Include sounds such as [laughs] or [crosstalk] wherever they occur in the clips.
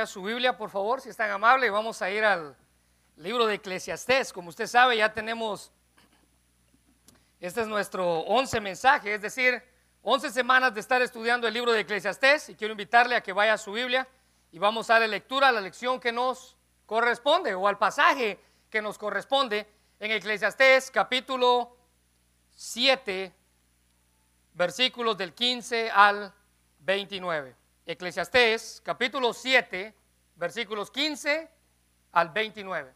a su Biblia, por favor, si es tan amable, vamos a ir al libro de Eclesiastés. Como usted sabe, ya tenemos, este es nuestro once mensaje, es decir, once semanas de estar estudiando el libro de Eclesiastés y quiero invitarle a que vaya a su Biblia y vamos a darle lectura a la lección que nos corresponde o al pasaje que nos corresponde en Eclesiastés capítulo 7, versículos del 15 al 29. Eclesiastés capítulo 7, versículos 15 al 29.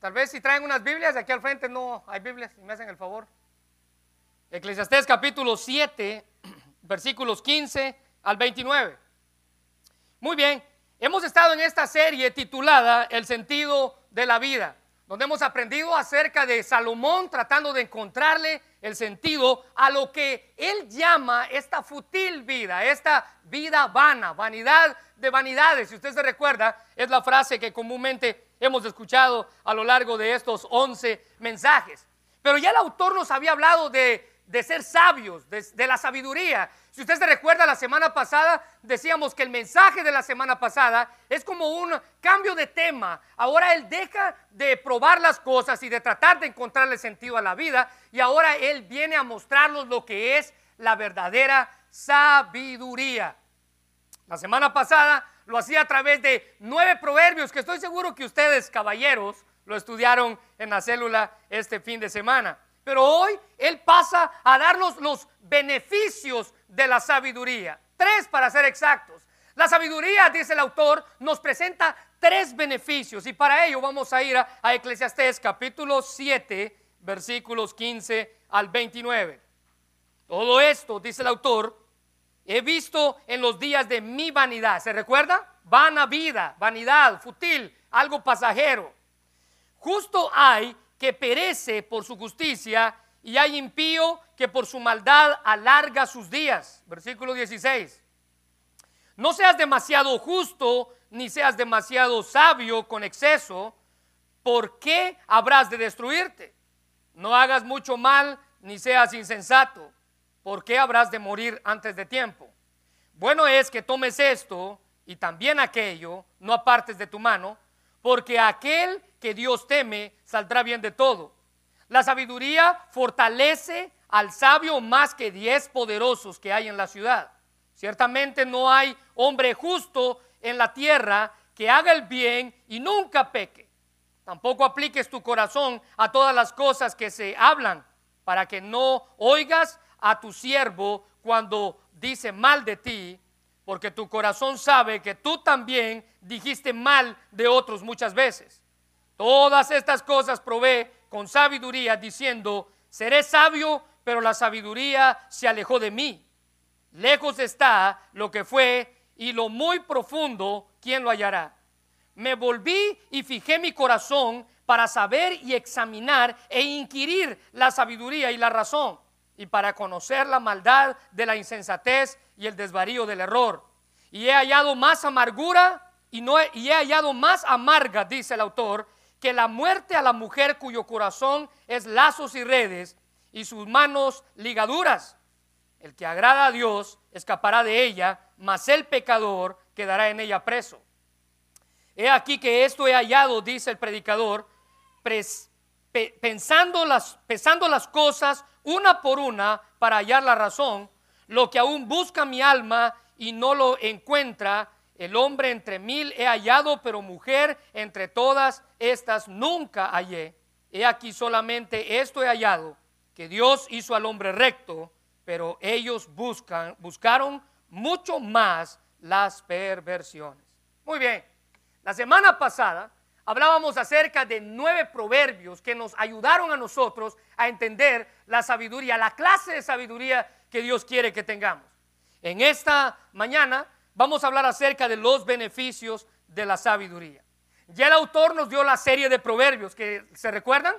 Tal vez si traen unas Biblias, aquí al frente no hay Biblias, si me hacen el favor. Eclesiastés capítulo 7, [clears throat] versículos 15 al 29. Muy bien, hemos estado en esta serie titulada El sentido de la vida donde hemos aprendido acerca de Salomón tratando de encontrarle el sentido a lo que él llama esta futil vida, esta vida vana, vanidad de vanidades. Si usted se recuerda, es la frase que comúnmente hemos escuchado a lo largo de estos 11 mensajes. Pero ya el autor nos había hablado de, ser sabios, de la sabiduría, si usted se recuerda, la semana pasada decíamos que el mensaje de la semana pasada es como un cambio de tema. Ahora él deja de probar las cosas y de tratar de encontrarle sentido a la vida y ahora él viene a mostrarnos lo que es la verdadera sabiduría. La semana pasada lo hacía a través de nueve proverbios que estoy seguro que ustedes, caballeros, lo estudiaron en la célula este fin de semana. Pero hoy Él pasa a darnos los beneficios de la sabiduría. Tres para ser exactos. La sabiduría, dice el autor, nos presenta tres beneficios y para ello vamos a ir a, Eclesiastés capítulo 7, versículos 15 al 29. Todo esto, dice el autor, he visto en los días de mi vanidad. ¿Se recuerda? Vana vida, vanidad, futil, algo pasajero. Justo hay que perece por su justicia y hay impío que por su maldad alarga sus días. Versículo 16. No seas demasiado justo ni seas demasiado sabio con exceso, ¿por qué habrás de destruirte? No hagas mucho mal ni seas insensato, ¿por qué habrás de morir antes de tiempo? Bueno es que tomes esto y también aquello, no apartes de tu mano, porque aquel que Dios teme saldrá bien de todo. La sabiduría fortalece al sabio más que diez poderosos que hay en la ciudad. Ciertamente no hay hombre justo en la tierra que haga el bien y nunca peque. Tampoco apliques tu corazón a todas las cosas que se hablan, para que no oigas a tu siervo cuando dice mal de ti, porque tu corazón sabe que tú también dijiste mal de otros muchas veces. Todas estas cosas provee con sabiduría, diciendo, seré sabio, pero la sabiduría se alejó de mí. Lejos está lo que fue y lo muy profundo, ¿quién lo hallará? Me volví y fijé mi corazón para saber y examinar e inquirir la sabiduría y la razón, y para conocer la maldad de la insensatez y el desvarío del error. Y he hallado más amargura y, no y he hallado más amarga, dice el autor, que la muerte a la mujer cuyo corazón es lazos y redes y sus manos ligaduras. El que agrada a Dios escapará de ella, mas el pecador quedará en ella preso. He aquí que esto he hallado, dice el predicador, pensando las, cosas una por una para hallar la razón, lo que aún busca mi alma y no lo encuentra, el hombre entre mil he hallado, pero mujer entre todas estas nunca hallé. He aquí solamente esto he hallado, que Dios hizo al hombre recto, pero ellos buscaron mucho más las perversiones. Muy bien, la semana pasada hablábamos acerca de nueve proverbios que nos ayudaron a nosotros a entender la sabiduría, la clase de sabiduría que Dios quiere que tengamos. En esta mañana vamos a hablar acerca de los beneficios de la sabiduría. Ya el autor nos dio la serie de proverbios que se recuerdan,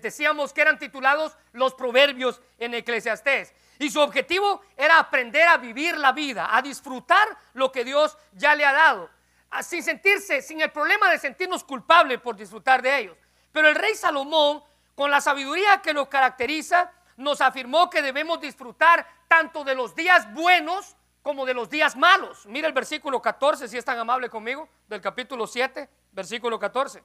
decíamos que eran titulados los proverbios en Eclesiastés. Y su objetivo era aprender a vivir la vida, a disfrutar lo que Dios ya le ha dado, sin sentirse, sin el problema de sentirnos culpables por disfrutar de ellos. Pero el rey Salomón, con la sabiduría que lo caracteriza, nos afirmó que debemos disfrutar tanto de los días buenos como de los días malos. Mira el versículo 14, si es tan amable conmigo, del capítulo 7, versículo 14.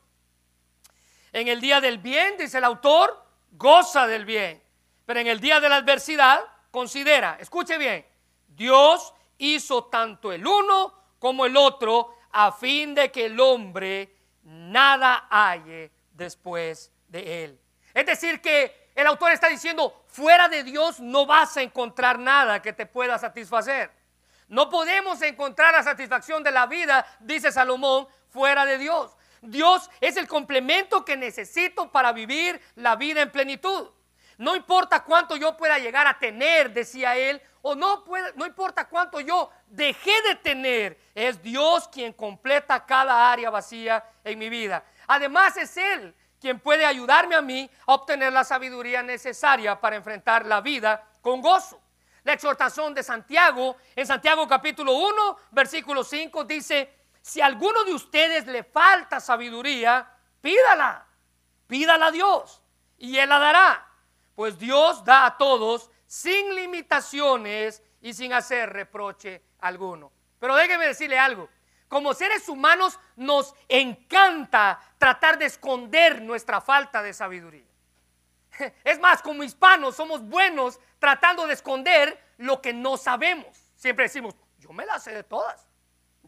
En el día del bien, dice el autor, goza del bien. Pero en el día de la adversidad, considera, escuche bien, Dios hizo tanto el uno como el otro a fin de que el hombre nada halle después de él. Es decir, que el autor está diciendo, fuera de Dios no vas a encontrar nada que te pueda satisfacer. No podemos encontrar la satisfacción de la vida, dice Salomón, fuera de Dios. Dios es el complemento que necesito para vivir la vida en plenitud. No importa cuánto yo pueda llegar a tener, decía él, o no, no importa cuánto yo dejé de tener, es Dios quien completa cada área vacía en mi vida. Además es Él quien puede ayudarme a mí a obtener la sabiduría necesaria para enfrentar la vida con gozo. La exhortación de Santiago, en Santiago capítulo 1, versículo 5, dice, si a alguno de ustedes le falta sabiduría, pídala, pídala a Dios y Él la dará. Pues Dios da a todos sin limitaciones y sin hacer reproche alguno. Pero déjeme decirle algo. Como seres humanos nos encanta tratar de esconder nuestra falta de sabiduría. [laughs] Es más, como hispanos somos buenos tratando de esconder lo que no sabemos. Siempre decimos, yo me la sé de todas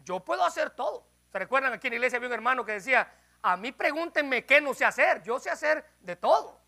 yo puedo hacer todo. ¿Se recuerdan aquí en la iglesia había un hermano que decía, a mí pregúntenme qué no sé hacer, yo sé hacer de todo.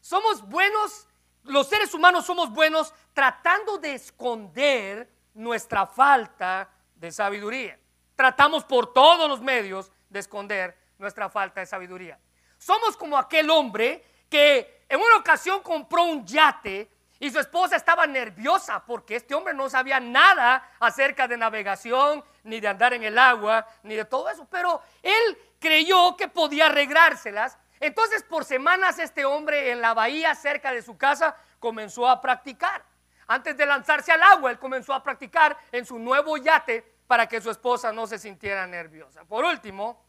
Somos buenos, los seres humanos somos buenos tratando de esconder nuestra falta de sabiduría. Tratamos por todos los medios de esconder nuestra falta de sabiduría. Somos como aquel hombre que en una ocasión compró un yate y su esposa estaba nerviosa porque este hombre no sabía nada acerca de navegación, ni de andar en el agua, ni de todo eso. Pero él creyó que podía arreglárselas. Entonces por semanas este hombre en la bahía cerca de su casa comenzó a practicar. Antes de lanzarse al agua, él comenzó a practicar en su nuevo yate para que su esposa no se sintiera nerviosa. Por último,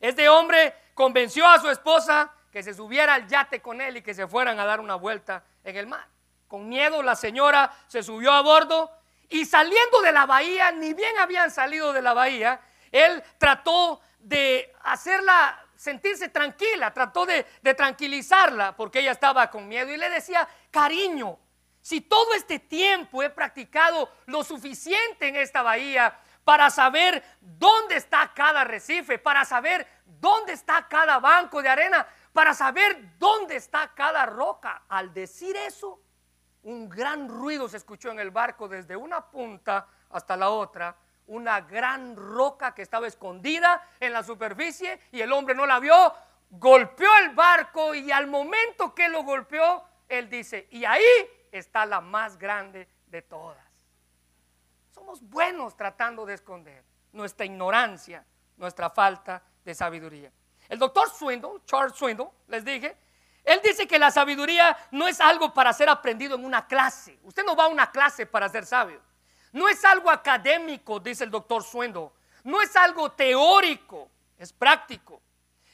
este hombre convenció a su esposa que se subiera al yate con él y que se fueran a dar una vuelta en el mar. Con miedo la señora se subió a bordo y saliendo de la bahía, ni bien habían salido de la bahía, él trató de hacerla sentirse tranquila, trató de, tranquilizarla porque ella estaba con miedo y le decía, cariño, si todo este tiempo he practicado lo suficiente en esta bahía para saber dónde está cada recife, para saber dónde está cada banco de arena, para saber dónde está cada roca. Al decir eso, un gran ruido se escuchó en el barco desde una punta hasta la otra, una gran roca que estaba escondida en la superficie y el hombre no la vio, golpeó el barco y al momento que lo golpeó, él dice, y ahí está la más grande de todas. Somos buenos tratando de esconder nuestra ignorancia, nuestra falta de sabiduría. El doctor Swindle, Charles Swindle, les dije, él dice que la sabiduría no es algo para ser aprendido en una clase. Usted no va a una clase para ser sabio. No es algo académico, dice el doctor Swindle. No es algo teórico, es práctico.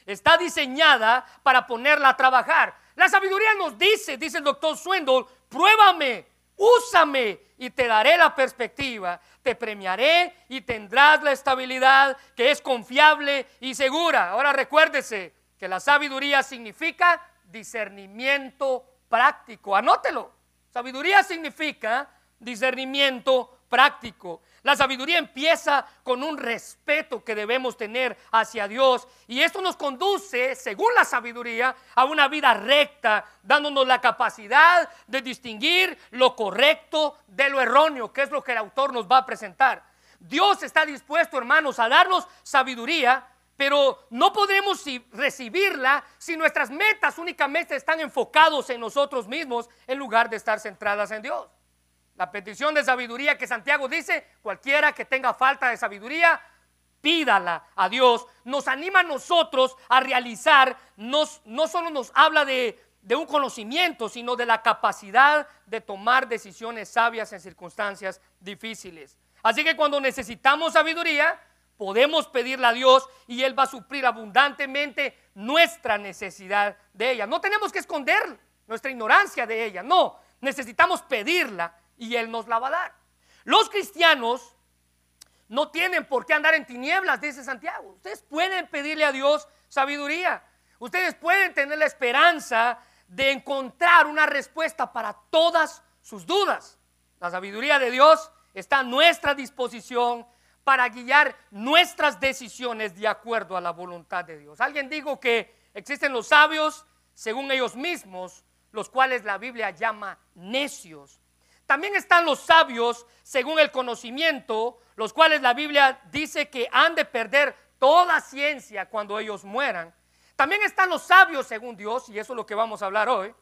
Está diseñada para ponerla a trabajar. La sabiduría nos dice, dice el doctor Swindle, pruébame, úsame y te daré la perspectiva, te premiaré y tendrás la estabilidad que es confiable y segura. Ahora recuérdese que la sabiduría significa discernimiento práctico. Anótelo. Sabiduría significa discernimiento práctico. La sabiduría empieza con un respeto que debemos tener hacia Dios y esto nos conduce, según la sabiduría, a una vida recta, dándonos la capacidad de distinguir lo correcto de lo erróneo, que es lo que el autor nos va a presentar. Dios está dispuesto, hermanos, a darnos sabiduría, pero no podremos recibirla si nuestras metas únicamente están enfocados en nosotros mismos en lugar de estar centradas en Dios. La petición de sabiduría que Santiago dice, cualquiera que tenga falta de sabiduría, pídala a Dios. Nos anima a nosotros a realizar, no solo nos habla de un conocimiento, sino de la capacidad de tomar decisiones sabias en circunstancias difíciles. Así que cuando necesitamos sabiduría, podemos pedirla a Dios y Él va a suplir abundantemente nuestra necesidad de ella. No tenemos que esconder nuestra ignorancia de ella, no, necesitamos pedirla y Él nos la va a dar. Los cristianos no tienen por qué andar en tinieblas, dice Santiago. Ustedes pueden pedirle a Dios sabiduría. Ustedes pueden tener la esperanza de encontrar una respuesta para todas sus dudas. La sabiduría de Dios está a nuestra disposición para guiar nuestras decisiones de acuerdo a la voluntad de Dios. Alguien dijo que existen los sabios según ellos mismos, los cuales la Biblia llama necios. También están los sabios según el conocimiento, los cuales la Biblia dice que han de perder toda ciencia cuando ellos mueran. También están los sabios según Dios, y eso es lo que vamos a hablar hoy,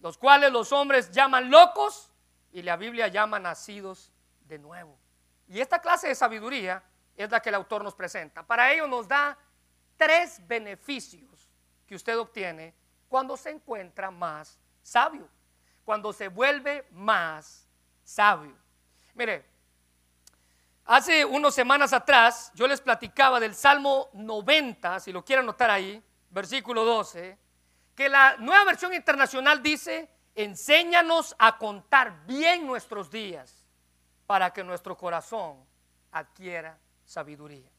los cuales los hombres llaman locos y la Biblia llama nacidos de nuevo. Y esta clase de sabiduría es la que el autor nos presenta. Para ello nos da tres beneficios que usted obtiene cuando se encuentra más sabio, cuando se vuelve más sabio. Mire, hace unas semanas atrás yo les platicaba del Salmo 90, si lo quieren anotar ahí, versículo 12, que la nueva versión internacional dice, enséñanos a contar bien nuestros días para que nuestro corazón adquiera sabiduría.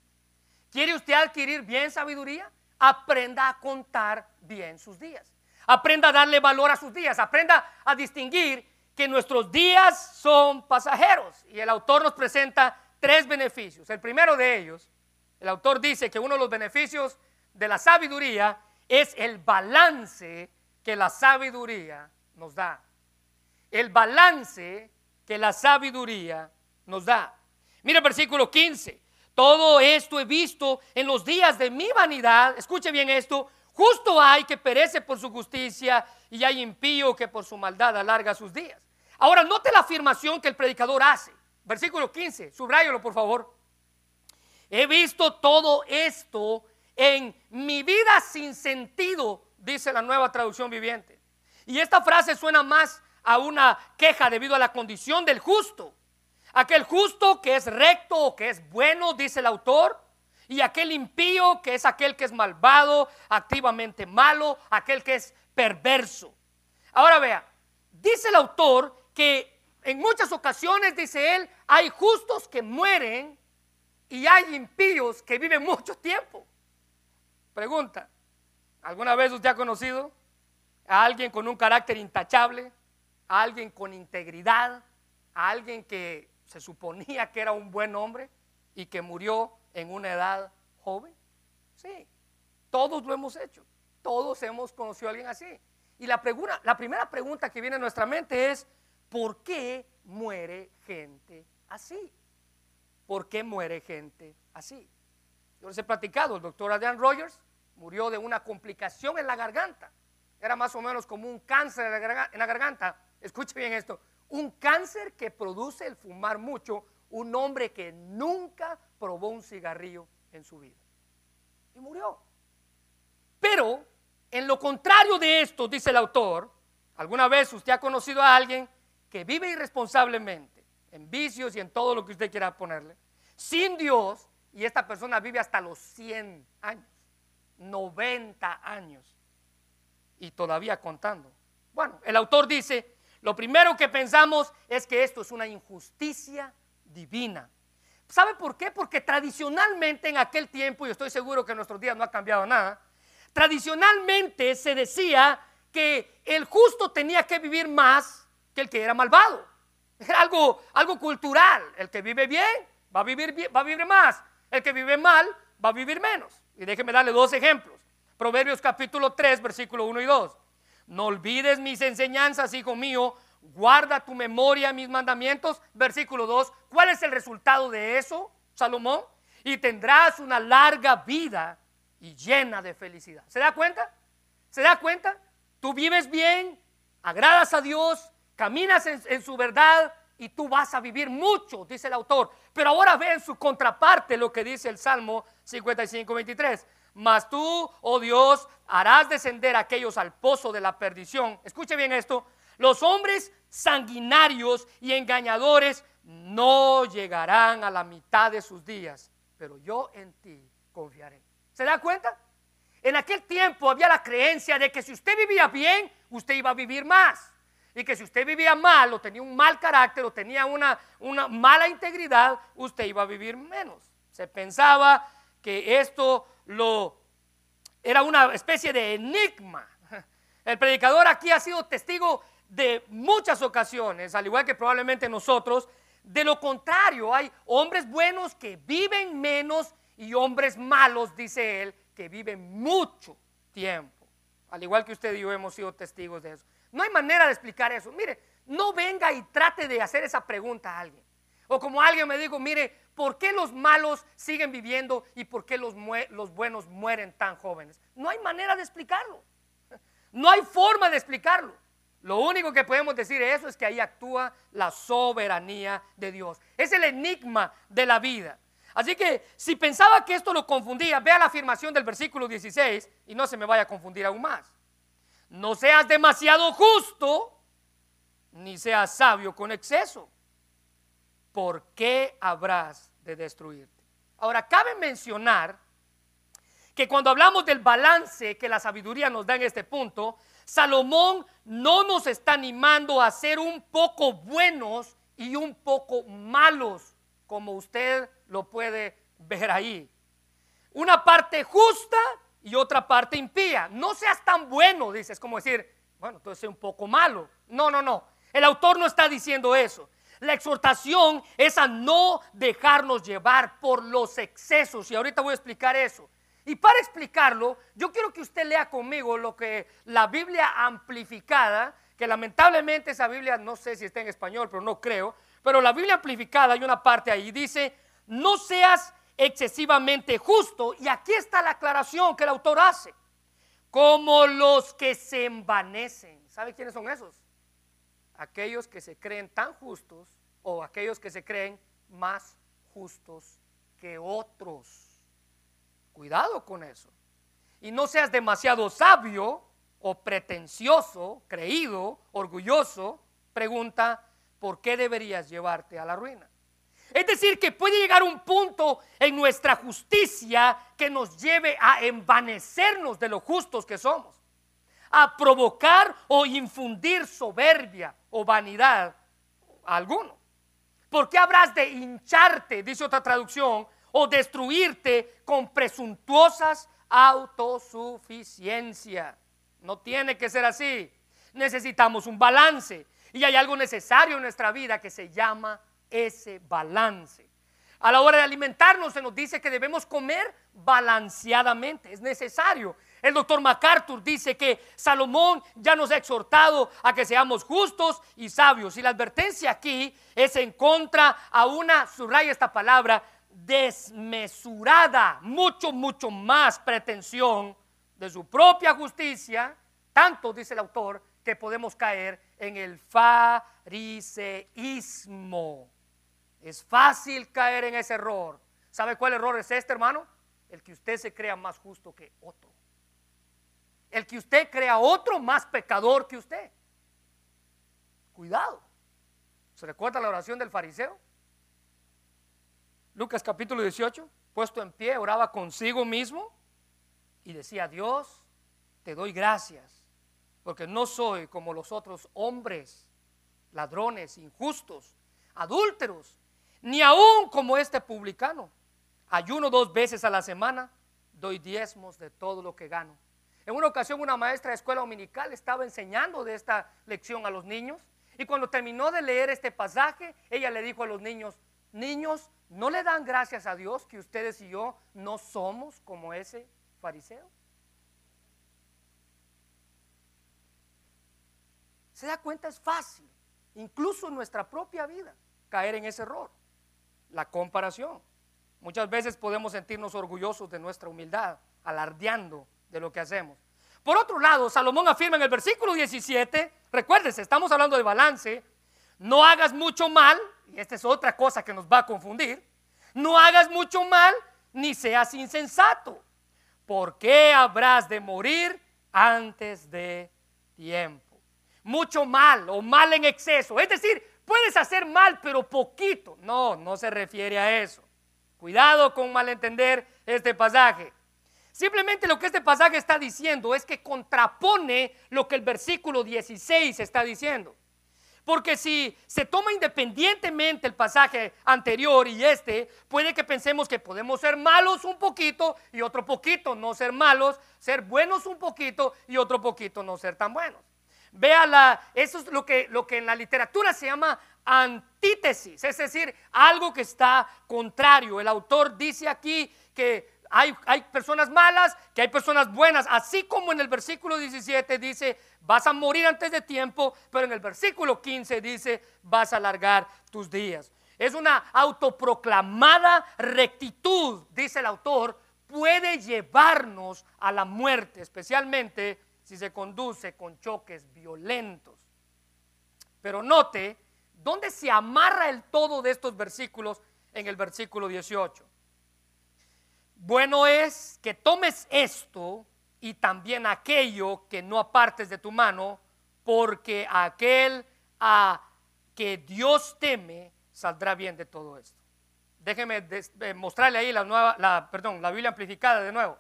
¿Quiere usted adquirir bien sabiduría? Aprenda a contar bien sus días. Aprenda a darle valor a sus días. Aprenda a distinguir que nuestros días son pasajeros. Y el autor nos presenta tres beneficios. El primero de ellos, el autor dice que uno de los beneficios de la sabiduría es el balance que la sabiduría nos da. El balance que la sabiduría nos da. Mira el versículo 15. Todo esto he visto en los días de mi vanidad. Escuche bien esto. Justo hay que perece por su justicia y hay impío que por su maldad alarga sus días. Ahora, note la afirmación que el predicador hace. Versículo 15, subrayalo por favor. He visto todo esto en mi vida sin sentido, dice la nueva traducción viviente. Y esta frase suena más a una queja debido a la condición del justo. Aquel justo que es recto o que es bueno, dice el autor, y aquel impío que es aquel que es malvado, activamente malo, aquel que es perverso. Ahora vea, dice el autor que en muchas ocasiones, dice él, hay justos que mueren y hay impíos que viven mucho tiempo. Pregunta, ¿alguna vez usted ha conocido a alguien con un carácter intachable? ¿A alguien con integridad? ¿A alguien que se suponía que era un buen hombre y que murió en una edad joven? Sí, todos lo hemos hecho. Todos hemos conocido a alguien así. Y la, pregunta, la primera pregunta que viene a nuestra mente es, ¿por qué muere gente así? ¿Por qué muere gente así? Yo les he platicado, el doctor Adrian Rogers murió de una complicación en la garganta. Era más o menos como un cáncer en la garganta. Escuche bien esto. Un cáncer que produce el fumar mucho un hombre que nunca probó un cigarrillo en su vida. Y murió. Pero, en lo contrario de esto, dice el autor, ¿alguna vez usted ha conocido a alguien que vive irresponsablemente, en vicios y en todo lo que usted quiera ponerle, sin Dios, y esta persona vive hasta los 100 años, 90 años, y todavía contando? Bueno, el autor dice, lo primero que pensamos es que esto es una injusticia divina. ¿Sabe por qué? Porque tradicionalmente en aquel tiempo, y estoy seguro que en nuestros días no ha cambiado nada, tradicionalmente se decía que el justo tenía que vivir más que el que era malvado. Era algo, algo cultural. El que vive bien va a vivir, bien, va a vivir más. El que vive mal va a vivir menos. Y déjeme darle dos ejemplos. Proverbios capítulo 3, versículo 1 y 2. No olvides mis enseñanzas, hijo mío, guarda tu memoria mis mandamientos. Versículo 2, ¿cuál es el resultado de eso, Salomón? Y tendrás una larga vida y llena de felicidad. ¿Se da cuenta? ¿Se da cuenta? Tú vives bien, agradas a Dios, caminas en, su verdad y tú vas a vivir mucho, dice el autor. Pero ahora ve en su contraparte lo que dice el Salmo 55, 23. Mas tú, oh Dios, harás descender a aquellos al pozo de la perdición. Escuche bien esto. Los hombres sanguinarios y engañadores no llegarán a la mitad de sus días, pero yo en ti confiaré. ¿Se da cuenta? En aquel tiempo había la creencia de que si usted vivía bien, usted iba a vivir más. Y que si usted vivía mal o tenía un mal carácter o tenía una, una mala integridad, usted iba a vivir menos. Se pensaba que esto lo era una especie de enigma. [laughs] El predicador aquí ha sido testigo de muchas ocasiones, al igual que probablemente nosotros. De lo contrario, hay hombres buenos que viven menos y hombres malos, dice él, que viven mucho tiempo. Al igual que usted y yo hemos sido testigos de eso. No hay manera de explicar eso. Mire, no venga y trate de hacer esa pregunta a alguien. O como alguien me dijo, mire, ¿por qué los malos siguen viviendo y por qué los, los buenos mueren tan jóvenes? No hay manera de explicarlo. No hay forma de explicarlo. Lo único que podemos decir de eso es que ahí actúa la soberanía de Dios. Es el enigma de la vida. Así que si pensaba que esto lo confundía, vea la afirmación del versículo 16 y no se me vaya a confundir aún más. No seas demasiado justo, ni seas sabio con exceso. ¿Por qué habrás de destruirte? Ahora, cabe mencionar que cuando hablamos del balance que la sabiduría nos da en este punto, Salomón no nos está animando a ser un poco buenos y un poco malos, como usted lo puede ver ahí. Una parte justa y otra parte impía. No seas tan bueno, dices, como decir, bueno, entonces soy un poco malo. No, no, no. El autor no está diciendo eso. La exhortación es a no dejarnos llevar por los excesos. Y ahorita voy a explicar eso. Y para explicarlo, yo quiero que usted lea conmigo lo que la Biblia amplificada, que lamentablemente esa Biblia no sé si está en español, pero no creo, pero la Biblia amplificada hay una parte ahí, dice, no seas excesivamente justo, y aquí está la aclaración que el autor hace, como los que se envanecen. ¿Sabe quiénes son esos? Aquellos que se creen tan justos o aquellos que se creen más justos que otros. Cuidado con eso. Y no seas demasiado sabio o pretencioso, creído, orgulloso. Pregunta, ¿por qué deberías llevarte a la ruina? Es decir, que puede llegar un punto en nuestra justicia que nos lleve a envanecernos de lo justos que somos, a provocar o infundir soberbia o vanidad a alguno. ¿Por qué habrás de hincharte, dice otra traducción, o destruirte con presuntuosas autosuficiencia? No tiene que ser así. Necesitamos un balance y hay algo necesario en nuestra vida que se llama ese balance. A la hora de alimentarnos se nos dice que debemos comer balanceadamente, es necesario. El doctor MacArthur dice que Salomón ya nos ha exhortado a que seamos justos y sabios. Y la advertencia aquí es en contra a una, subraya esta palabra, desmesurada, mucho, mucho más pretensión de su propia justicia, tanto, dice el autor, que podemos caer en el fariseísmo. Es fácil caer en ese error. ¿Sabe cuál error es este, hermano? El que usted se crea más justo que otro. El que usted crea otro más pecador que usted. Cuidado. ¿Se recuerda la oración del fariseo? Lucas capítulo 18, puesto en pie, oraba consigo mismo y decía, Dios, te doy gracias, porque no soy como los otros hombres, ladrones, injustos, adúlteros, ni aún como este publicano. Ayuno dos veces a la semana, doy diezmos de todo lo que gano. En una ocasión una maestra de escuela dominical estaba enseñando de esta lección a los niños y cuando terminó de leer este pasaje, ella le dijo a los niños, niños, ¿no le dan gracias a Dios que ustedes y yo no somos como ese fariseo? Se da cuenta, es fácil, incluso en nuestra propia vida, caer en ese error la comparación. Muchas veces podemos sentirnos orgullosos de nuestra humildad, alardeando de lo que hacemos. Por otro lado, Salomón afirma en el versículo 17, recuérdense, estamos hablando de balance, no hagas mucho mal, y esta es otra cosa que nos va a confundir, no hagas mucho mal ni seas insensato. ¿Por qué habrás de morir antes de tiempo? Mucho mal o mal en exceso, es decir, Puedes hacer mal, pero poquito. No, no se refiere a eso. Cuidado con malentender este pasaje. Simplemente lo que este pasaje está diciendo es que contrapone lo que el versículo 16 está diciendo. Porque si se toma independientemente el pasaje anterior y este, puede que pensemos que podemos ser malos un poquito y otro poquito no ser malos, ser buenos un poquito y otro poquito no ser tan buenos. Véala, eso es lo que, lo que en la literatura se llama antítesis, es decir, algo que está contrario. El autor dice aquí que hay, personas malas, que hay personas buenas, así como en el versículo 17 dice, vas a morir antes de tiempo, pero en el versículo 15 dice, vas a alargar tus días. Es una autoproclamada rectitud, dice el autor, puede llevarnos a la muerte, especialmente si se conduce con choques violentos. Pero note, ¿dónde se amarra el todo de estos versículos en el versículo 18? Bueno es que tomes esto y también aquello que no apartes de tu mano, porque aquel a que Dios teme saldrá bien de todo esto. Déjeme mostrarle ahí la nueva, la, perdón, la Biblia amplificada de nuevo.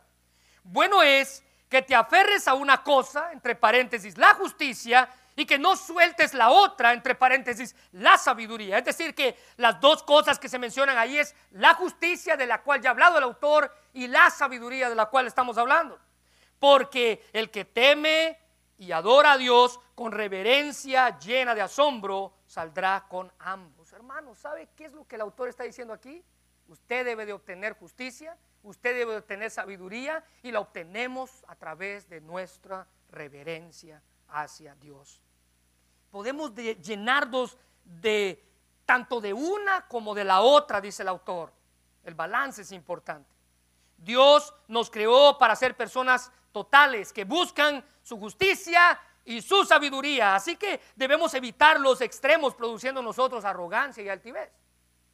Bueno es que te aferres a una cosa, entre paréntesis, la justicia, y que no sueltes la otra, entre paréntesis, la sabiduría. Es decir, que las dos cosas que se mencionan ahí es la justicia de la cual ya ha hablado el autor y la sabiduría de la cual estamos hablando. Porque el que teme y adora a Dios con reverencia llena de asombro, saldrá con ambos. Hermanos, ¿sabe qué es lo que el autor está diciendo aquí? Usted debe de obtener justicia, usted debe de obtener sabiduría y la obtenemos a través de nuestra reverencia hacia Dios. Podemos llenarnos de tanto de una como de la otra, dice el autor. El balance es importante. Dios nos creó para ser personas totales que buscan su justicia y su sabiduría. Así que debemos evitar los extremos produciendo nosotros arrogancia y altivez.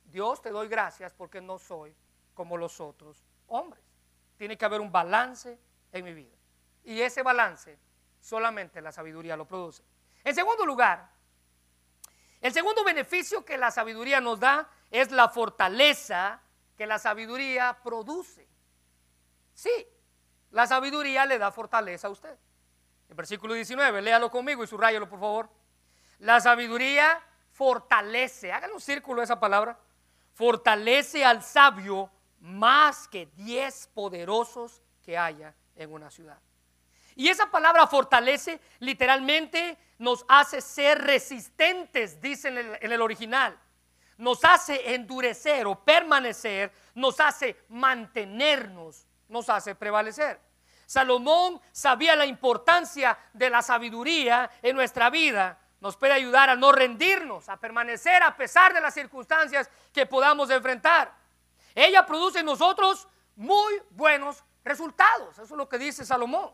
Dios te doy gracias porque no soy como los otros hombres. Tiene que haber un balance en mi vida. Y ese balance solamente la sabiduría lo produce. En segundo lugar, el segundo beneficio que la sabiduría nos da es la fortaleza que la sabiduría produce. Sí, la sabiduría le da fortaleza a usted. El versículo 19, léalo conmigo y subrayalo por favor. La sabiduría fortalece, hágale un círculo esa palabra, fortalece al sabio más que diez poderosos que haya en una ciudad. Y esa palabra fortalece literalmente nos hace ser resistentes, dice en el, original. Nos hace endurecer o permanecer, nos hace mantenernos, nos hace prevalecer. Salomón sabía la importancia de la sabiduría en nuestra vida. Nos puede ayudar a no rendirnos, a permanecer a pesar de las circunstancias que podamos enfrentar. Ella produce en nosotros muy buenos resultados. Eso es lo que dice Salomón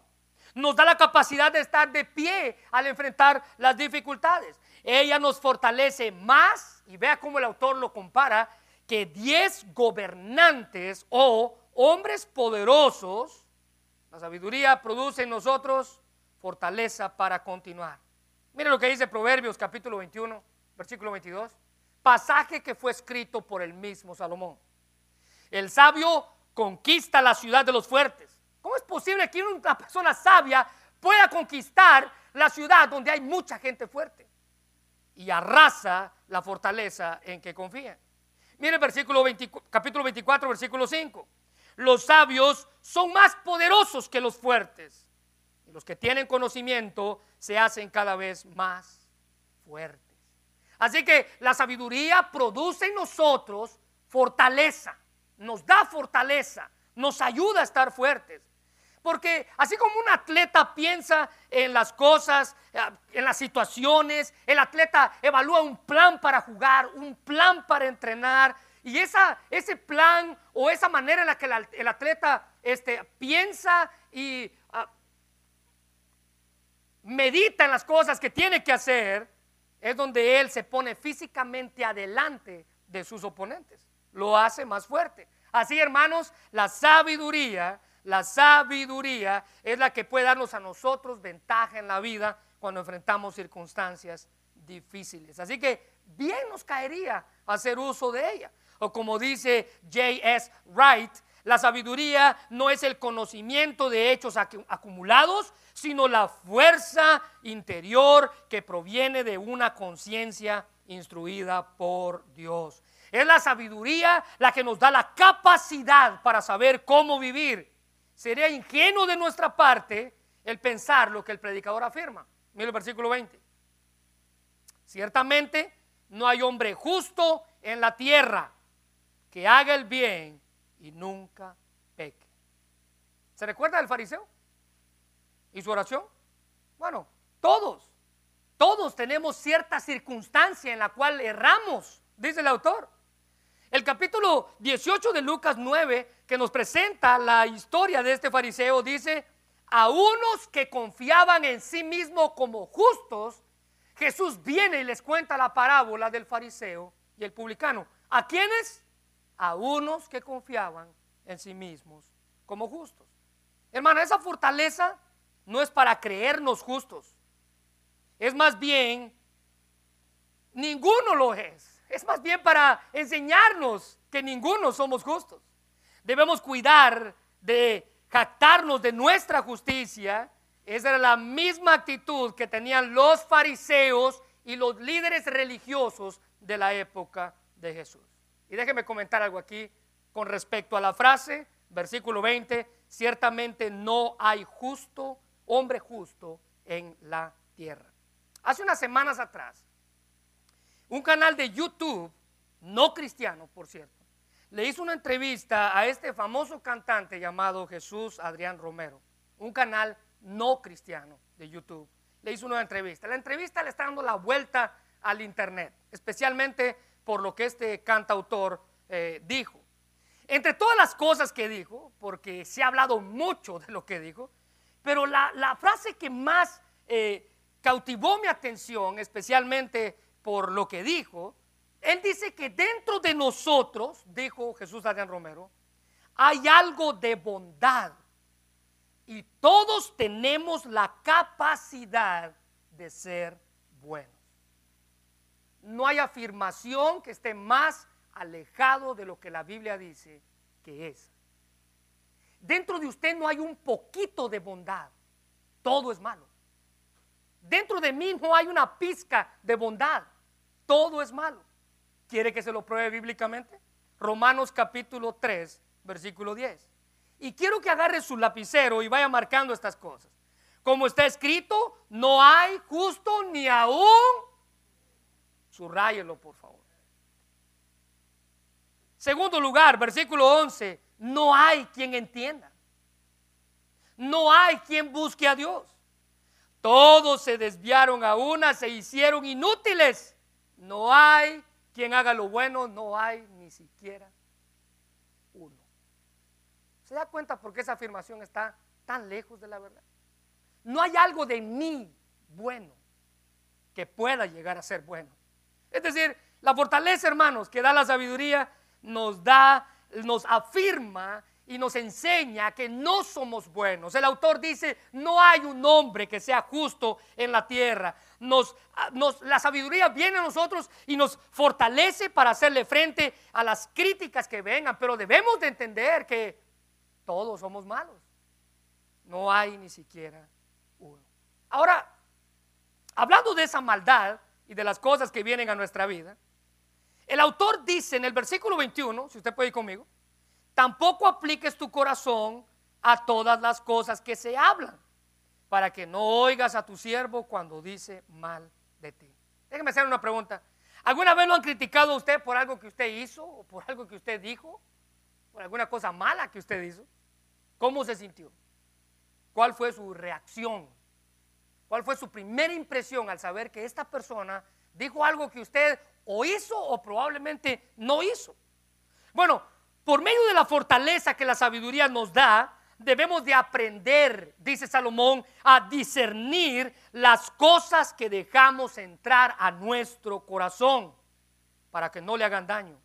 nos da la capacidad de estar de pie al enfrentar las dificultades. Ella nos fortalece más, y vea cómo el autor lo compara, que diez gobernantes o hombres poderosos. La sabiduría produce en nosotros fortaleza para continuar. Mire lo que dice Proverbios capítulo 21, versículo 22. Pasaje que fue escrito por el mismo Salomón. El sabio conquista la ciudad de los fuertes ¿Cómo es posible que una persona sabia pueda conquistar la ciudad donde hay mucha gente fuerte? Y arrasa la fortaleza en que confía. Mire el versículo capítulo 24, versículo 5. Los sabios son más poderosos que los fuertes. Y los que tienen conocimiento se hacen cada vez más fuertes. Así que la sabiduría produce en nosotros fortaleza, nos da fortaleza, nos ayuda a estar fuertes. Porque así como un atleta piensa en las cosas, eh, en las situaciones, el atleta evalúa un plan para jugar, un plan para entrenar, y esa, ese plan o esa manera en la que el, atleta este, piensa y ah, medita en las cosas que tiene que hacer, es donde él se pone físicamente adelante de sus oponentes. Lo hace más fuerte. Así, hermanos, la sabiduría la sabiduría es la que puede darnos a nosotros ventaja en la vida cuando enfrentamos circunstancias difíciles. Así que bien nos caería hacer uso de ella. O como dice J.S. Wright, La sabiduría no es el conocimiento de hechos acumulados, sino la fuerza interior que proviene de una conciencia instruida por Dios. Es la sabiduría la que nos da la capacidad para saber cómo vivir. Sería ingenuo de nuestra parte el pensar lo que el predicador afirma. Mira el versículo 20. Ciertamente no hay hombre justo en la tierra que haga el bien y nunca peque. ¿Se recuerda del fariseo? ¿Y su oración? Bueno, todos, todos tenemos cierta circunstancia en la cual erramos, dice el autor. El capítulo 18 de Lucas 9, que nos presenta la historia de este fariseo, dice, a unos que confiaban en sí mismos como justos, Jesús viene y les cuenta la parábola del fariseo y el publicano. ¿A quiénes? a unos que confiaban en sí mismos como justos. Hermano, esa fortaleza no es para creernos justos. Es más bien, ninguno lo es. Es más bien para enseñarnos que ninguno somos justos. Debemos cuidar de jactarnos de nuestra justicia. Esa era la misma actitud que tenían los fariseos y los líderes religiosos de la época de Jesús. Y déjeme comentar algo aquí con respecto a la frase, versículo 20, ciertamente no hay justo, hombre justo en la tierra. Hace unas semanas atrás, un canal de YouTube, no cristiano, por cierto, le hizo una entrevista a este famoso cantante llamado Jesús Adrián Romero, un canal no cristiano de YouTube. Le hizo una entrevista. La entrevista le está dando la vuelta al Internet, especialmente por lo que este cantautor eh, dijo. Entre todas las cosas que dijo, porque se ha hablado mucho de lo que dijo, pero la, frase que más eh, cautivó mi atención, especialmente por lo que dijo, él dice que dentro de nosotros, dijo Jesús Adrián Romero, hay algo de bondad y todos tenemos la capacidad de ser buenos no hay afirmación que esté más alejado de lo que la Biblia dice que es. Dentro de usted no hay un poquito de bondad, todo es malo. Dentro de mí no hay una pizca de bondad, todo es malo. ¿Quiere que se lo pruebe bíblicamente? Romanos capítulo 3, versículo 10. Y quiero que agarre su lapicero y vaya marcando estas cosas. Como está escrito, no hay justo ni aún Subrayelo, por favor. Segundo lugar, versículo 11, no hay quien entienda. No hay quien busque a Dios. Todos se desviaron a una, se hicieron inútiles. No hay quien haga lo bueno, no hay ni siquiera uno. ¿Se da cuenta por qué esa afirmación está tan lejos de la verdad? No hay algo de mí bueno que pueda llegar a ser bueno. Es decir, la fortaleza, hermanos, que da la sabiduría, nos da, nos afirma y nos enseña que no somos buenos. El autor dice, no hay un hombre que sea justo en la tierra. Nos, la sabiduría viene a nosotros y nos fortalece para hacerle frente a las críticas que vengan, pero debemos de entender que todos somos malos. No hay ni siquiera uno. Ahora, hablando de esa maldad, y de las cosas que vienen a nuestra vida, el autor dice en el versículo 21, si usted puede ir conmigo, tampoco apliques tu corazón a todas las cosas que se hablan, para que no oigas a tu siervo cuando dice mal de ti. Déjeme hacer una pregunta. ¿Alguna vez lo han criticado a usted por algo que usted hizo o por algo que usted dijo? ¿Por alguna cosa mala que usted hizo? ¿Cómo se sintió? ¿Cuál fue su reacción? ¿Cuál fue su primera impresión al saber que esta persona dijo algo que usted o hizo o probablemente no hizo? Bueno, por medio de la fortaleza que la sabiduría nos da, debemos de aprender, dice Salomón, a discernir las cosas que dejamos entrar a nuestro corazón para que no le hagan daño.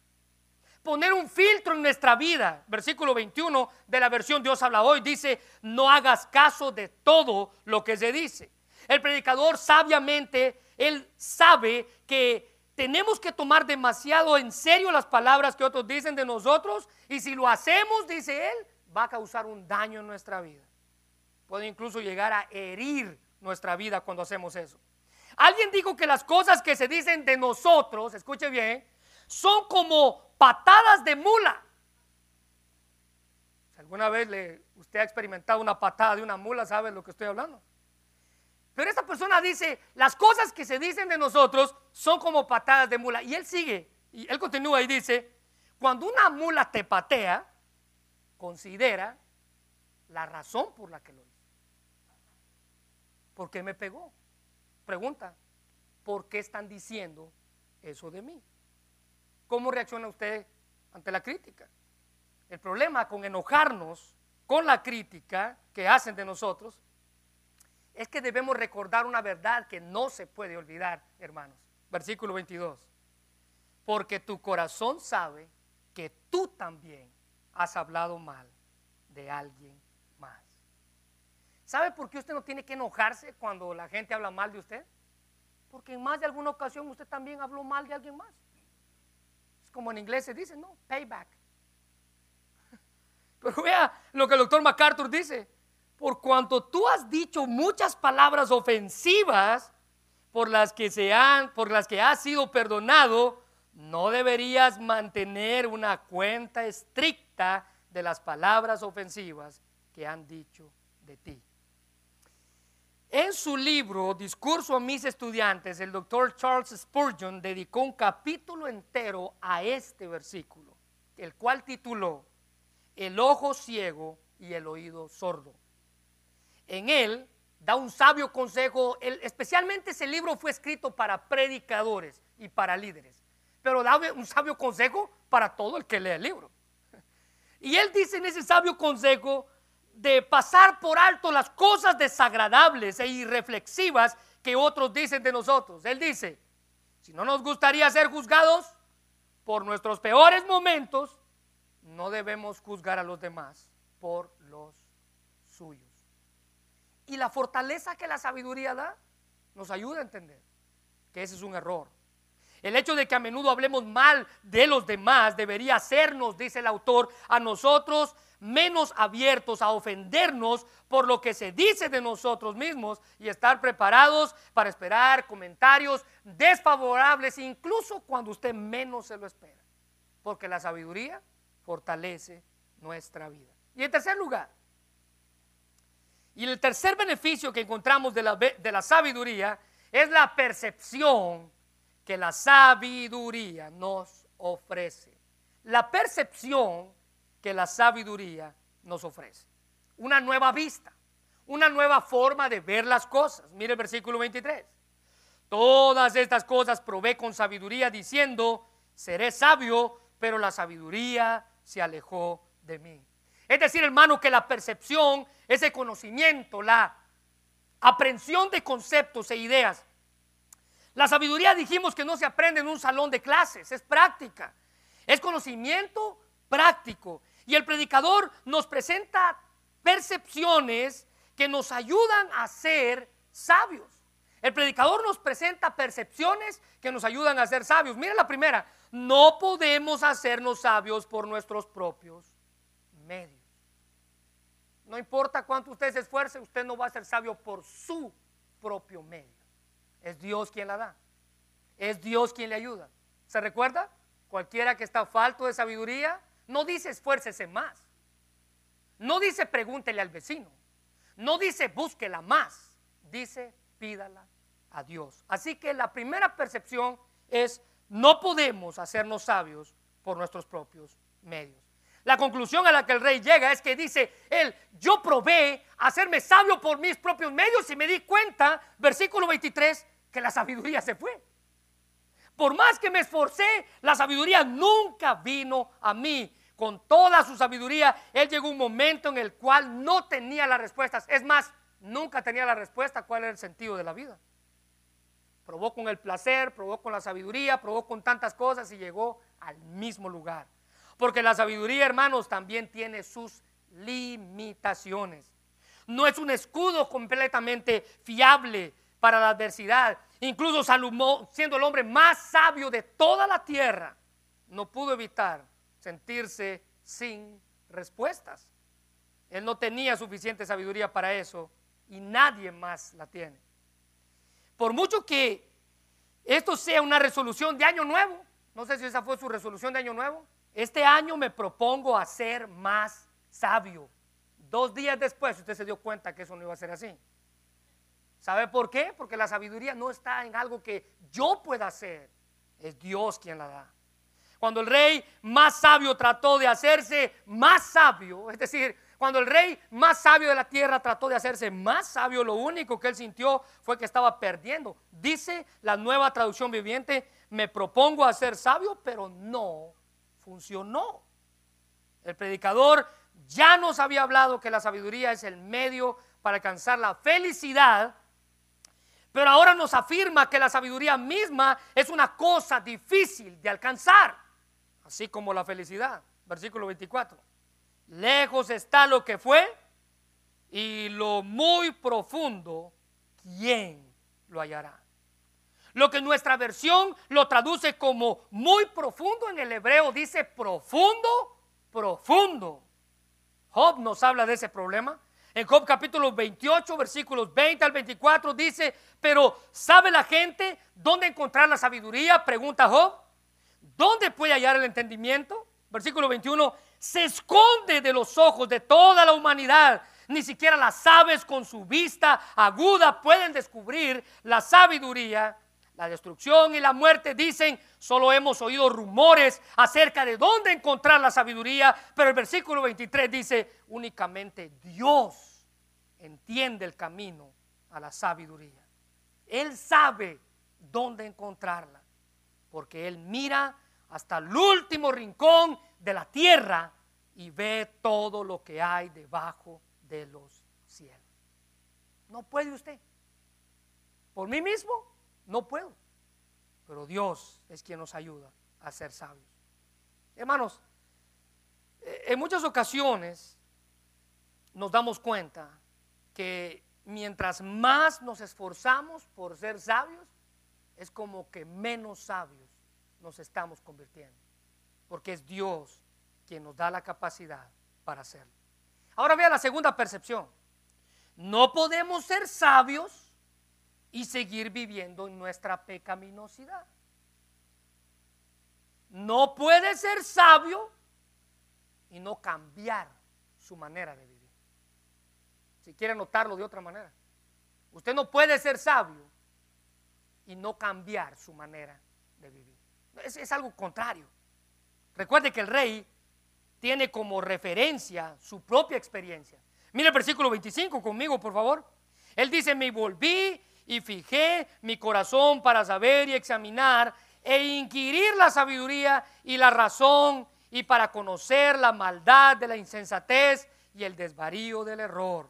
Poner un filtro en nuestra vida. Versículo 21 de la versión Dios habla hoy dice, no hagas caso de todo lo que se dice. El predicador sabiamente, él sabe que tenemos que tomar demasiado en serio las palabras que otros dicen de nosotros y si lo hacemos, dice él, va a causar un daño en nuestra vida. Puede incluso llegar a herir nuestra vida cuando hacemos eso. Alguien dijo que las cosas que se dicen de nosotros, escuche bien, son como patadas de mula. Si alguna vez le, usted ha experimentado una patada de una mula, sabe lo que estoy hablando. Pero esta persona dice, las cosas que se dicen de nosotros son como patadas de mula. Y él sigue, y él continúa y dice, cuando una mula te patea, considera la razón por la que lo hizo. ¿Por qué me pegó? Pregunta, ¿por qué están diciendo eso de mí? ¿Cómo reacciona usted ante la crítica? El problema con enojarnos con la crítica que hacen de nosotros es que debemos recordar una verdad que no se puede olvidar, hermanos. Versículo 22. Porque tu corazón sabe que tú también has hablado mal de alguien más. ¿Sabe por qué usted no tiene que enojarse cuando la gente habla mal de usted? Porque en más de alguna ocasión usted también habló mal de alguien más. Es como en inglés se dice, ¿no? Payback. [laughs] Pero vea lo que el doctor MacArthur dice por cuanto tú has dicho muchas palabras ofensivas por las que se han, por las que has sido perdonado, no deberías mantener una cuenta estricta de las palabras ofensivas que han dicho de ti. En su libro Discurso a mis estudiantes, el doctor Charles Spurgeon dedicó un capítulo entero a este versículo, el cual tituló El ojo ciego y el oído sordo en él da un sabio consejo, especialmente ese libro fue escrito para predicadores y para líderes, pero da un sabio consejo para todo el que lee el libro. Y él dice en ese sabio consejo de pasar por alto las cosas desagradables e irreflexivas que otros dicen de nosotros. Él dice, si no nos gustaría ser juzgados por nuestros peores momentos, no debemos juzgar a los demás por los suyos. Y la fortaleza que la sabiduría da nos ayuda a entender que ese es un error. El hecho de que a menudo hablemos mal de los demás debería hacernos, dice el autor, a nosotros menos abiertos a ofendernos por lo que se dice de nosotros mismos y estar preparados para esperar comentarios desfavorables incluso cuando usted menos se lo espera. Porque la sabiduría fortalece nuestra vida. Y en tercer lugar, y el tercer beneficio que encontramos de la, de la sabiduría es la percepción que la sabiduría nos ofrece. La percepción que la sabiduría nos ofrece. Una nueva vista, una nueva forma de ver las cosas. Mire el versículo 23. Todas estas cosas probé con sabiduría diciendo, seré sabio, pero la sabiduría se alejó de mí. Es decir, hermano, que la percepción, ese conocimiento, la aprensión de conceptos e ideas. La sabiduría dijimos que no se aprende en un salón de clases, es práctica, es conocimiento práctico. Y el predicador nos presenta percepciones que nos ayudan a ser sabios. El predicador nos presenta percepciones que nos ayudan a ser sabios. Mira la primera, no podemos hacernos sabios por nuestros propios medios. No importa cuánto usted se esfuerce, usted no va a ser sabio por su propio medio. Es Dios quien la da. Es Dios quien le ayuda. ¿Se recuerda? Cualquiera que está falto de sabiduría, no dice esfuércese más. No dice pregúntele al vecino. No dice búsquela más. Dice pídala a Dios. Así que la primera percepción es no podemos hacernos sabios por nuestros propios medios. La conclusión a la que el rey llega es que dice, él, yo probé hacerme sabio por mis propios medios y me di cuenta, versículo 23, que la sabiduría se fue. Por más que me esforcé, la sabiduría nunca vino a mí. Con toda su sabiduría, él llegó un momento en el cual no tenía las respuestas. Es más, nunca tenía la respuesta cuál era el sentido de la vida. Probó con el placer, probó con la sabiduría, probó con tantas cosas y llegó al mismo lugar. Porque la sabiduría, hermanos, también tiene sus limitaciones. No es un escudo completamente fiable para la adversidad. Incluso Salomón, siendo el hombre más sabio de toda la tierra, no pudo evitar sentirse sin respuestas. Él no tenía suficiente sabiduría para eso y nadie más la tiene. Por mucho que esto sea una resolución de año nuevo, no sé si esa fue su resolución de año nuevo, este año me propongo a ser más sabio. Dos días después usted se dio cuenta que eso no iba a ser así. ¿Sabe por qué? Porque la sabiduría no está en algo que yo pueda hacer, es Dios quien la da. Cuando el rey más sabio trató de hacerse más sabio, [laughs] es decir, cuando el rey más sabio de la tierra trató de hacerse más sabio, lo único que él sintió fue que estaba perdiendo. Dice la nueva traducción viviente, me propongo a ser sabio, pero no funcionó. El predicador ya nos había hablado que la sabiduría es el medio para alcanzar la felicidad, pero ahora nos afirma que la sabiduría misma es una cosa difícil de alcanzar, así como la felicidad. Versículo 24. Lejos está lo que fue y lo muy profundo, ¿quién lo hallará? Lo que nuestra versión lo traduce como muy profundo en el hebreo dice profundo, profundo. Job nos habla de ese problema. En Job capítulo 28, versículos 20 al 24 dice, pero ¿sabe la gente dónde encontrar la sabiduría? Pregunta Job. ¿Dónde puede hallar el entendimiento? Versículo 21, se esconde de los ojos de toda la humanidad. Ni siquiera las aves con su vista aguda pueden descubrir la sabiduría. La destrucción y la muerte dicen, solo hemos oído rumores acerca de dónde encontrar la sabiduría, pero el versículo 23 dice, únicamente Dios entiende el camino a la sabiduría. Él sabe dónde encontrarla, porque Él mira hasta el último rincón de la tierra y ve todo lo que hay debajo de los cielos. No puede usted. Por mí mismo, no puedo. Pero Dios es quien nos ayuda a ser sabios. Hermanos, eh, en muchas ocasiones nos damos cuenta que mientras más nos esforzamos por ser sabios, es como que menos sabios nos estamos convirtiendo porque es Dios quien nos da la capacidad para hacerlo. Ahora vea la segunda percepción. No podemos ser sabios y seguir viviendo en nuestra pecaminosidad. No puede ser sabio y no cambiar su manera de vivir. Si quiere notarlo de otra manera. Usted no puede ser sabio y no cambiar su manera de vivir. Es, es algo contrario. Recuerde que el rey tiene como referencia su propia experiencia. Mire el versículo 25 conmigo, por favor. Él dice, me volví y fijé mi corazón para saber y examinar e inquirir la sabiduría y la razón y para conocer la maldad de la insensatez y el desvarío del error.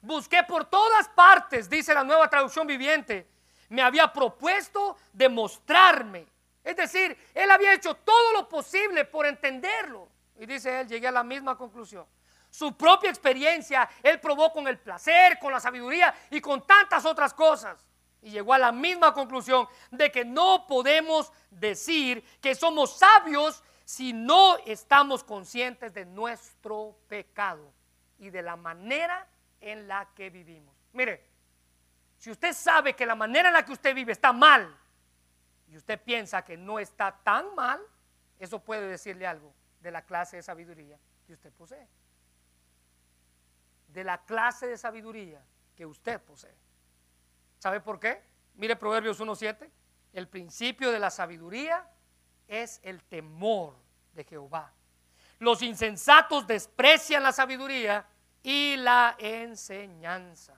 Busqué por todas partes, dice la nueva traducción viviente, me había propuesto demostrarme es decir, él había hecho todo lo posible por entenderlo. Y dice él, llegué a la misma conclusión. Su propia experiencia, él probó con el placer, con la sabiduría y con tantas otras cosas. Y llegó a la misma conclusión de que no podemos decir que somos sabios si no estamos conscientes de nuestro pecado y de la manera en la que vivimos. Mire, si usted sabe que la manera en la que usted vive está mal, y usted piensa que no está tan mal, eso puede decirle algo de la clase de sabiduría que usted posee. De la clase de sabiduría que usted posee. ¿Sabe por qué? Mire Proverbios 1.7. El principio de la sabiduría es el temor de Jehová. Los insensatos desprecian la sabiduría y la enseñanza.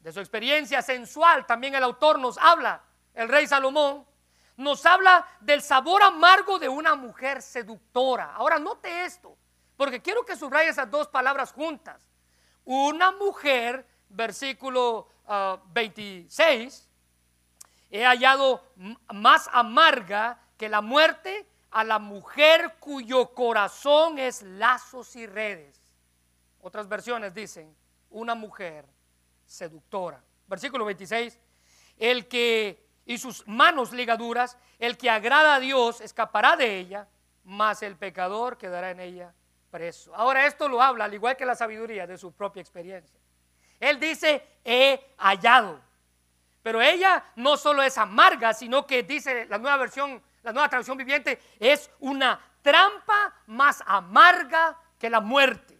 De su experiencia sensual también el autor nos habla el rey Salomón, nos habla del sabor amargo de una mujer seductora. Ahora note esto, porque quiero que subraye esas dos palabras juntas. Una mujer, versículo 26, ah, he hallado más amarga que la muerte a la mujer cuyo corazón es lazos y redes. Otras versiones dicen, una mujer seductora. versículo 26, el que y sus manos ligaduras, el que agrada a Dios escapará de ella, mas el pecador quedará en ella Ahora esto lo habla, al igual que la sabiduría, de su propia experiencia. Él dice, he hallado. Pero ella no solo es amarga, sino que dice la nueva versión, la nueva traducción viviente, es una trampa más amarga que la muerte.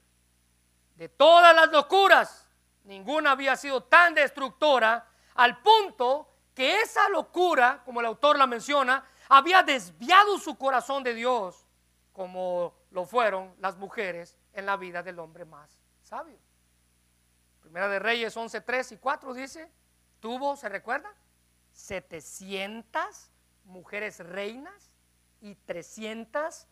De todas las locuras, ninguna había sido tan destructora al punto que esa locura, como el autor la menciona, había desviado su corazón de Dios, como lo fueron las mujeres en la vida del hombre más sabio. Primera de Reyes 11, 3 y 4 dice, tuvo, ¿se recuerda? 700 mujeres reinas y 300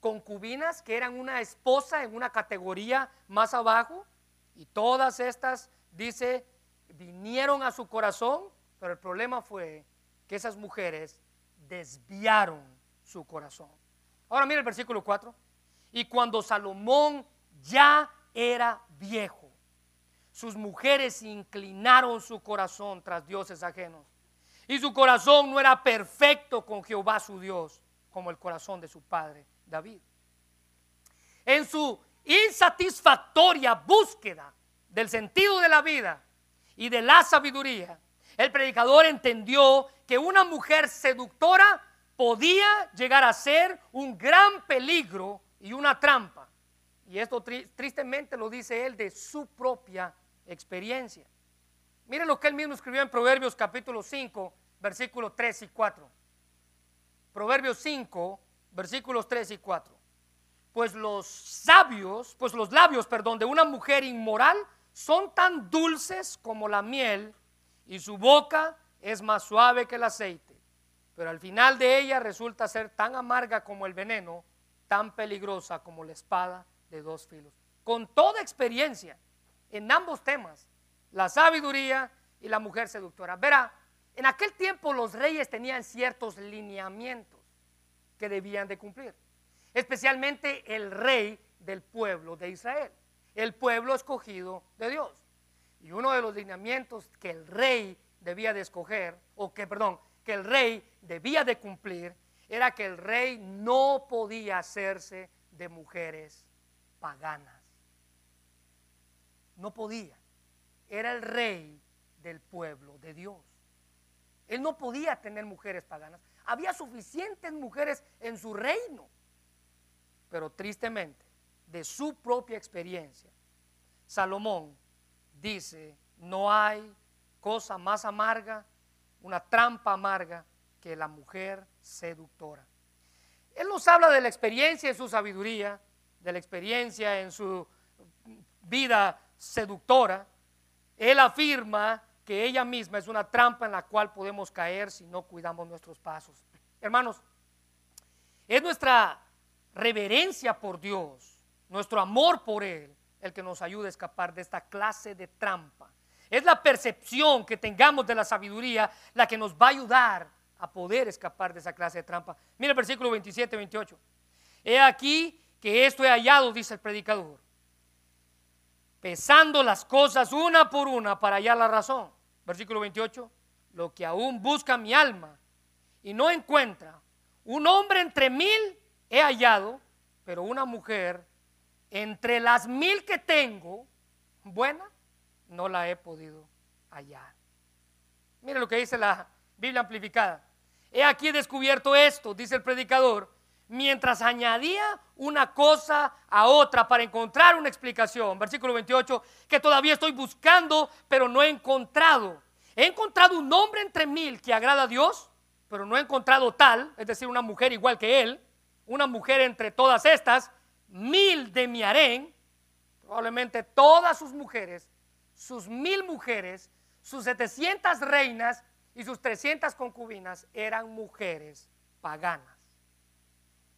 concubinas que eran una esposa en una categoría más abajo. Y todas estas, dice, vinieron a su corazón pero el problema fue que esas mujeres desviaron su corazón. Ahora mira el versículo 4. Y cuando Salomón ya era viejo, sus mujeres inclinaron su corazón tras dioses ajenos. Y su corazón no era perfecto con Jehová su Dios, como el corazón de su padre David. En su insatisfactoria búsqueda del sentido de la vida y de la sabiduría, el predicador entendió que una mujer seductora podía llegar a ser un gran peligro y una trampa. Y esto tristemente lo dice él de su propia experiencia. Miren lo que él mismo escribió en Proverbios capítulo 5, versículos 3 y 4. Proverbios 5, versículos 3 y 4. Pues los sabios, pues los labios, perdón, de una mujer inmoral son tan dulces como la miel y su boca es más suave que el aceite, pero al final de ella resulta ser tan amarga como el veneno, tan peligrosa como la espada de dos filos. Con toda experiencia en ambos temas, la sabiduría y la mujer seductora. Verá, en aquel tiempo los reyes tenían ciertos lineamientos que debían de cumplir, especialmente el rey del pueblo de Israel, el pueblo escogido de Dios. Y uno de los lineamientos que el rey debía de escoger, o que, perdón, que el rey debía de cumplir, era que el rey no podía hacerse de mujeres paganas. No podía. Era el rey del pueblo de Dios. Él no podía tener mujeres paganas. Había suficientes mujeres en su reino. Pero tristemente, de su propia experiencia, Salomón dice, no hay cosa más amarga, una trampa amarga que la mujer seductora. Él nos habla de la experiencia en su sabiduría, de la experiencia en su vida seductora. Él afirma que ella misma es una trampa en la cual podemos caer si no cuidamos nuestros pasos. Hermanos, es nuestra reverencia por Dios, nuestro amor por Él, el que nos ayude a escapar de esta clase de trampa. Es la percepción que tengamos de la sabiduría la que nos va a ayudar a poder escapar de esa clase de trampa. Mira el versículo 27, 28. He aquí que esto he hallado, dice el predicador, pesando las cosas una por una para hallar la razón. Versículo 28, lo que aún busca mi alma y no encuentra. Un hombre entre mil he hallado, pero una mujer entre las mil que tengo, buena, no la he podido hallar. Mire lo que dice la Biblia amplificada. He aquí descubierto esto, dice el predicador, mientras añadía una cosa a otra para encontrar una explicación. Versículo 28, que todavía estoy buscando, pero no he encontrado. He encontrado un hombre entre mil que agrada a Dios, pero no he encontrado tal, es decir, una mujer igual que él, una mujer entre todas estas, mil de Miarén, probablemente todas sus mujeres, sus mil mujeres, sus 700 reinas y sus 300 concubinas eran mujeres paganas,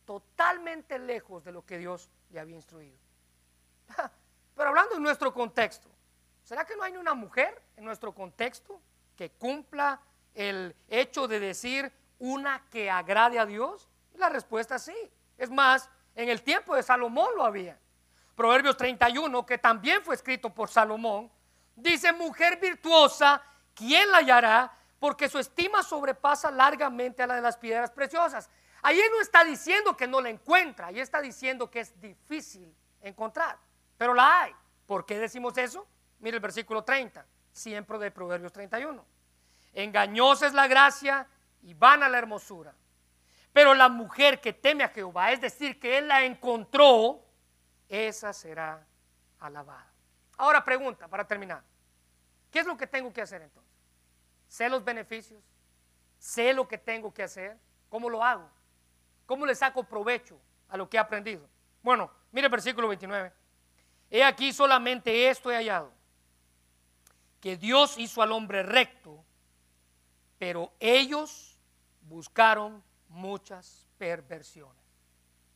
totalmente lejos de lo que Dios le había instruido. Pero hablando en nuestro contexto, ¿será que no hay una mujer en nuestro contexto que cumpla el hecho de decir una que agrade a Dios? La respuesta es sí. Es más, en el tiempo de Salomón lo había. Proverbios 31, que también fue escrito por Salomón, dice, mujer virtuosa ¿quién la hallará? Porque su estima sobrepasa largamente a la de las piedras preciosas. Ahí no está diciendo que no la encuentra, ahí está diciendo que es difícil encontrar, pero la hay. ¿Por qué decimos eso? Mire el versículo 30, siempre de Proverbios 31. Engañosa es la gracia y vana la hermosura. Pero la mujer que teme a Jehová, es decir, que él la encontró, esa será alabada. Ahora pregunta, para terminar, ¿qué es lo que tengo que hacer entonces? Sé los beneficios, sé lo que tengo que hacer, ¿cómo lo hago? ¿Cómo le saco provecho a lo que he aprendido? Bueno, mire el versículo 29. He aquí solamente esto he hallado, que Dios hizo al hombre recto, pero ellos buscaron muchas perversiones.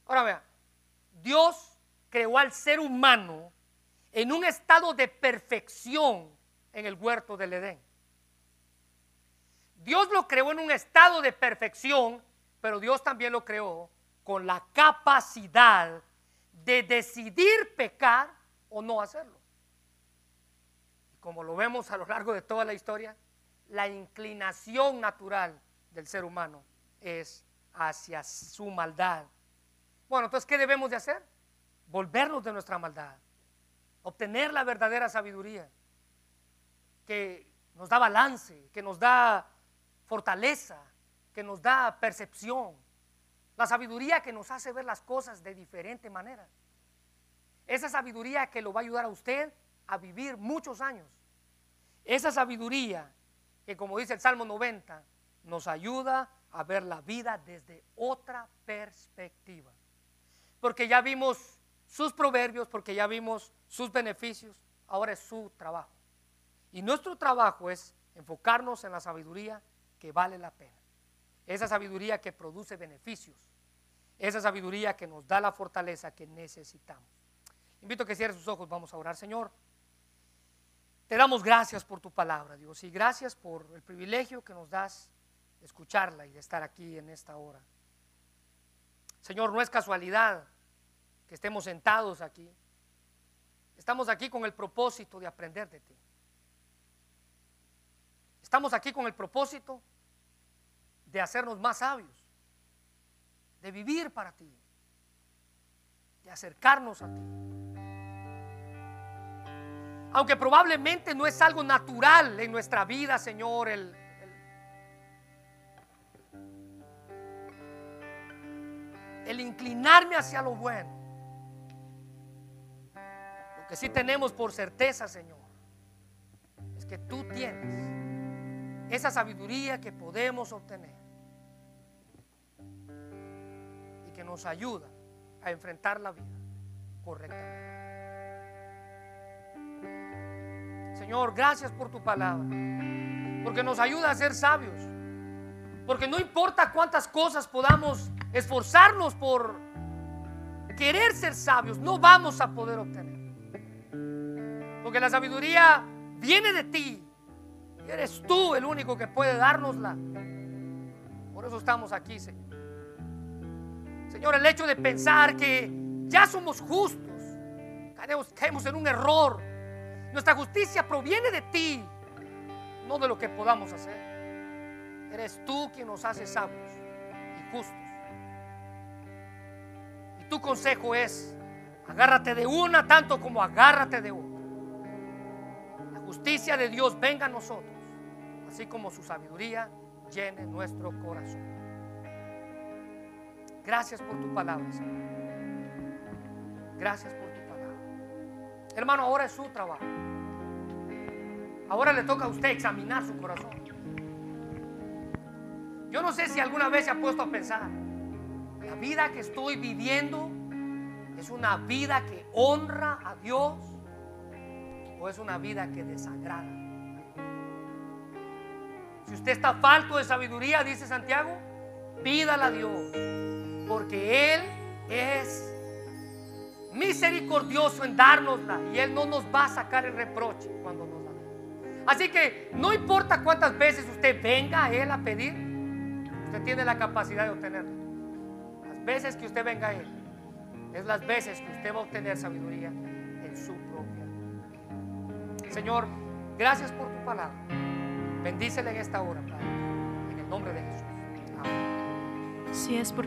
Ahora vean, Dios creó al ser humano en un estado de perfección en el huerto del Edén. Dios lo creó en un estado de perfección pero Dios también lo creó con la capacidad de decidir pecar o no hacerlo. Como lo vemos a lo largo de toda la historia, la inclinación natural del ser humano es hacia su maldad. Bueno, entonces, ¿qué debemos de hacer? Volvernos de nuestra maldad, obtener la verdadera sabiduría que nos da balance, que nos da fortaleza, que nos da percepción, la sabiduría que nos hace ver las cosas de diferente manera. Esa sabiduría que lo va a ayudar a usted a vivir muchos años. Esa sabiduría que, como dice el Salmo 90, nos ayuda a ver la vida desde otra perspectiva. Porque ya vimos sus proverbios, porque ya vimos sus beneficios, ahora es su trabajo. Y nuestro trabajo es enfocarnos en la sabiduría que vale la pena esa sabiduría que produce beneficios, esa sabiduría que nos da la fortaleza que necesitamos. Invito a que cierre sus ojos, vamos a orar, Señor. Te damos gracias por tu palabra, Dios, y gracias por el privilegio que nos das de escucharla y de estar aquí en esta hora. Señor, no es casualidad que estemos sentados aquí. Estamos aquí con el propósito de aprender de ti. Estamos aquí con el propósito de hacernos más sabios, de vivir para ti, de acercarnos a ti. Aunque probablemente no es algo natural en nuestra vida, Señor, el, inclinarme hacia lo bueno. Lo que sí tenemos por certeza, Señor, es que tú tienes esa sabiduría que podemos obtener y que nos ayuda a enfrentar la vida correctamente. Señor, gracias por tu palabra, porque nos ayuda a ser sabios, porque no importa cuántas cosas podamos esforzarnos por querer ser sabios, no vamos a poder obtener. Porque la sabiduría viene de ti eres tú el único que puede dárnosla. Por eso estamos aquí, Señor. Señor, el hecho de pensar que ya somos justos, caemos, en un error. Nuestra justicia proviene de ti, no de lo que podamos hacer. Eres tú quien nos hace sabios y justos. Y tu consejo es, agárrate de una tanto como agárrate de otra. La justicia de Dios venga a nosotros así como su sabiduría llene nuestro corazón. Gracias por tu palabra, Señor. Gracias por tu palabra. Hermano, ahora es su trabajo. Ahora le toca a usted examinar su corazón. Yo no sé si alguna vez se ha puesto a pensar, la vida que estoy viviendo es una vida que honra a Dios o es una vida que desagrada. Si usted está falto de sabiduría, dice Santiago, pídala a Dios, porque Él es misericordioso en dárnosla y Él no nos va a sacar el reproche cuando nos la dé. Así que no importa cuántas veces usted venga a Él a pedir, usted tiene la capacidad de obtenerla. Las veces que usted venga a Él, es las veces que usted va a obtener sabiduría en su propia vida. Señor, gracias por tu palabra. Bendícele en esta hora, Padre, en el nombre de Jesús. Amén. Si es porque